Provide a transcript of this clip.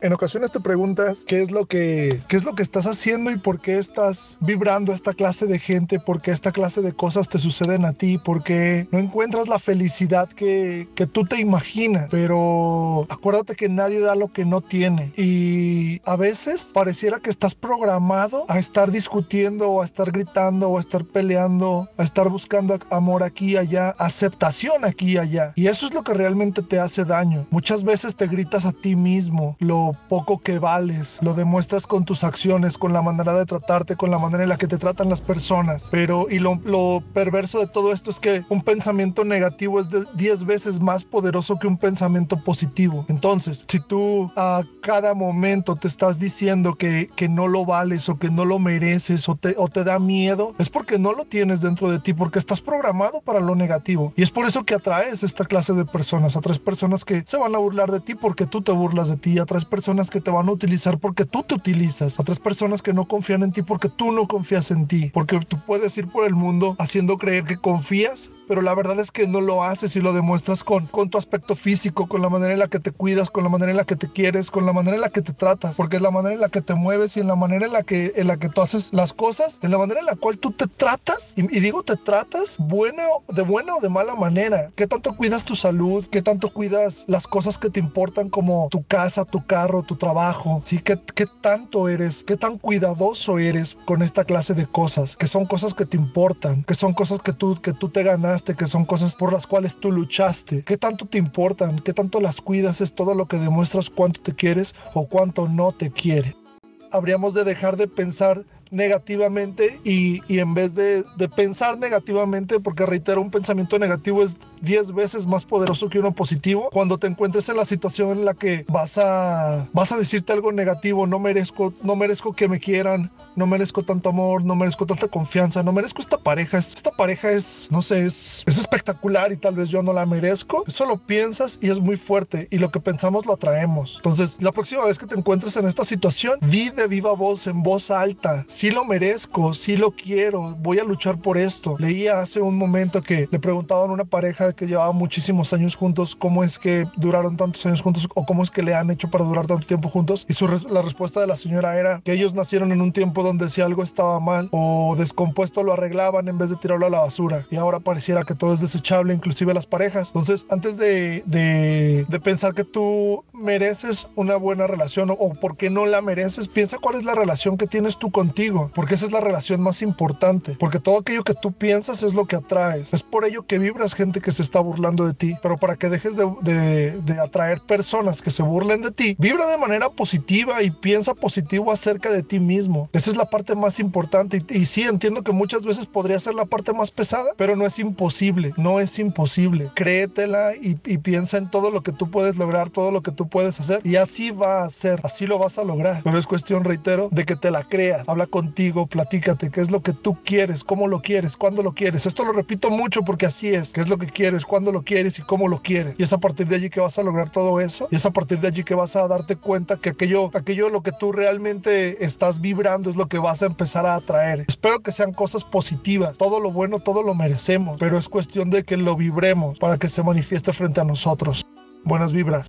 En ocasiones te preguntas qué es lo que qué es lo que estás haciendo y por qué estás vibrando esta clase de gente, por qué esta clase de cosas te suceden a ti, por qué no encuentras la felicidad que, que tú te imaginas. Pero acuérdate que nadie da lo que no tiene y a veces pareciera que estás programado a estar discutiendo o a estar gritando o a estar peleando, a estar buscando amor aquí y allá, aceptación aquí y allá. Y eso es lo que realmente te hace daño. Muchas veces te gritas a ti mismo lo poco que vales, lo demuestras con tus acciones, con la manera de tratarte, con la manera en la que te tratan las personas. Pero, y lo, perverso de todo esto es que un pensamiento negativo es de 10 veces más poderoso que un pensamiento positivo. Entonces, si tú a cada momento te estás diciendo que, que no lo vales o que no lo mereces o te, o te da miedo, es porque no lo tienes dentro de ti, porque estás programado para lo negativo. Y es por eso que atraes esta clase de personas, atraes personas que se van a burlar de ti porque tú te burlas de ti, atraes personas personas que te van a utilizar porque tú te utilizas, otras personas que no confían en ti porque tú no confías en ti, porque tú puedes ir por el mundo haciendo creer que confías, pero la verdad es que no lo haces y lo demuestras con, con tu aspecto físico, con la manera en la que te cuidas, con la manera en la que te quieres, con la manera en la que te tratas, porque es la manera en la que te mueves y en la manera en la que, en la que tú haces las cosas, en la manera en la cual tú te tratas, y, y digo te tratas bueno, de buena o de mala manera, qué tanto cuidas tu salud, qué tanto cuidas las cosas que te importan como tu casa, tu carro, tu trabajo, ¿sí? ¿Qué, ¿Qué tanto eres? ¿Qué tan cuidadoso eres con esta clase de cosas? Que son cosas que te importan, que son cosas que tú, que tú te ganaste, que son cosas por las cuales tú luchaste. ¿Qué tanto te importan? ¿Qué tanto las cuidas? Es todo lo que demuestras cuánto te quieres o cuánto no te quiere. Habríamos de dejar de pensar negativamente y, y en vez de, de, pensar negativamente, porque reitero, un pensamiento negativo es 10 veces más poderoso que uno positivo, cuando te encuentres en la situación en la que vas a, vas a decirte algo negativo, no merezco, no merezco que me quieran, no merezco tanto amor, no merezco tanta confianza, no merezco esta pareja, esta pareja es, no sé, es, es espectacular y tal vez yo no la merezco, eso lo piensas y es muy fuerte y lo que pensamos lo atraemos. Entonces, la próxima vez que te encuentres en esta situación, vi de viva voz, en voz alta, sí lo merezco, sí lo quiero, voy a luchar por esto. Leía hace un momento que le preguntaban a una pareja que llevaba muchísimos años juntos cómo es que duraron tantos años juntos o cómo es que le han hecho para durar tanto tiempo juntos y la respuesta de la señora era que ellos nacieron en un tiempo donde si algo estaba mal o descompuesto lo arreglaban en vez de tirarlo a la basura y ahora pareciera que todo es desechable, inclusive las parejas. Entonces, antes de, de, pensar que tú mereces una buena relación o, o por qué no la mereces, piensa cuál es la relación que tienes tú contigo porque esa es la relación más importante, porque todo aquello que tú piensas es lo que atraes. Es por ello que vibras gente que se está burlando de ti, pero para que dejes de, de, atraer personas que se burlen de ti, vibra de manera positiva y piensa positivo acerca de ti mismo. Esa es la parte más importante y, y sí entiendo que muchas veces podría ser la parte más pesada, pero no es imposible, no es imposible. Créetela y, y piensa en todo lo que tú puedes lograr, todo lo que tú puedes hacer y así va a ser, así lo vas a lograr. Pero es cuestión, reitero, de que te la creas, habla contigo contigo, platícate qué es lo que tú quieres, cómo lo quieres, cuándo lo quieres. Esto lo repito mucho porque así es, qué es lo que quieres, cuándo lo quieres y cómo lo quieres. Y es a partir de allí que vas a lograr todo eso y es a partir de allí que vas a darte cuenta que aquello, aquello lo que tú realmente estás vibrando es lo que vas a empezar a atraer. Espero que sean cosas positivas. Todo lo bueno, todo lo merecemos, pero es cuestión de que lo vibremos para que se manifieste frente a nosotros. Buenas vibras.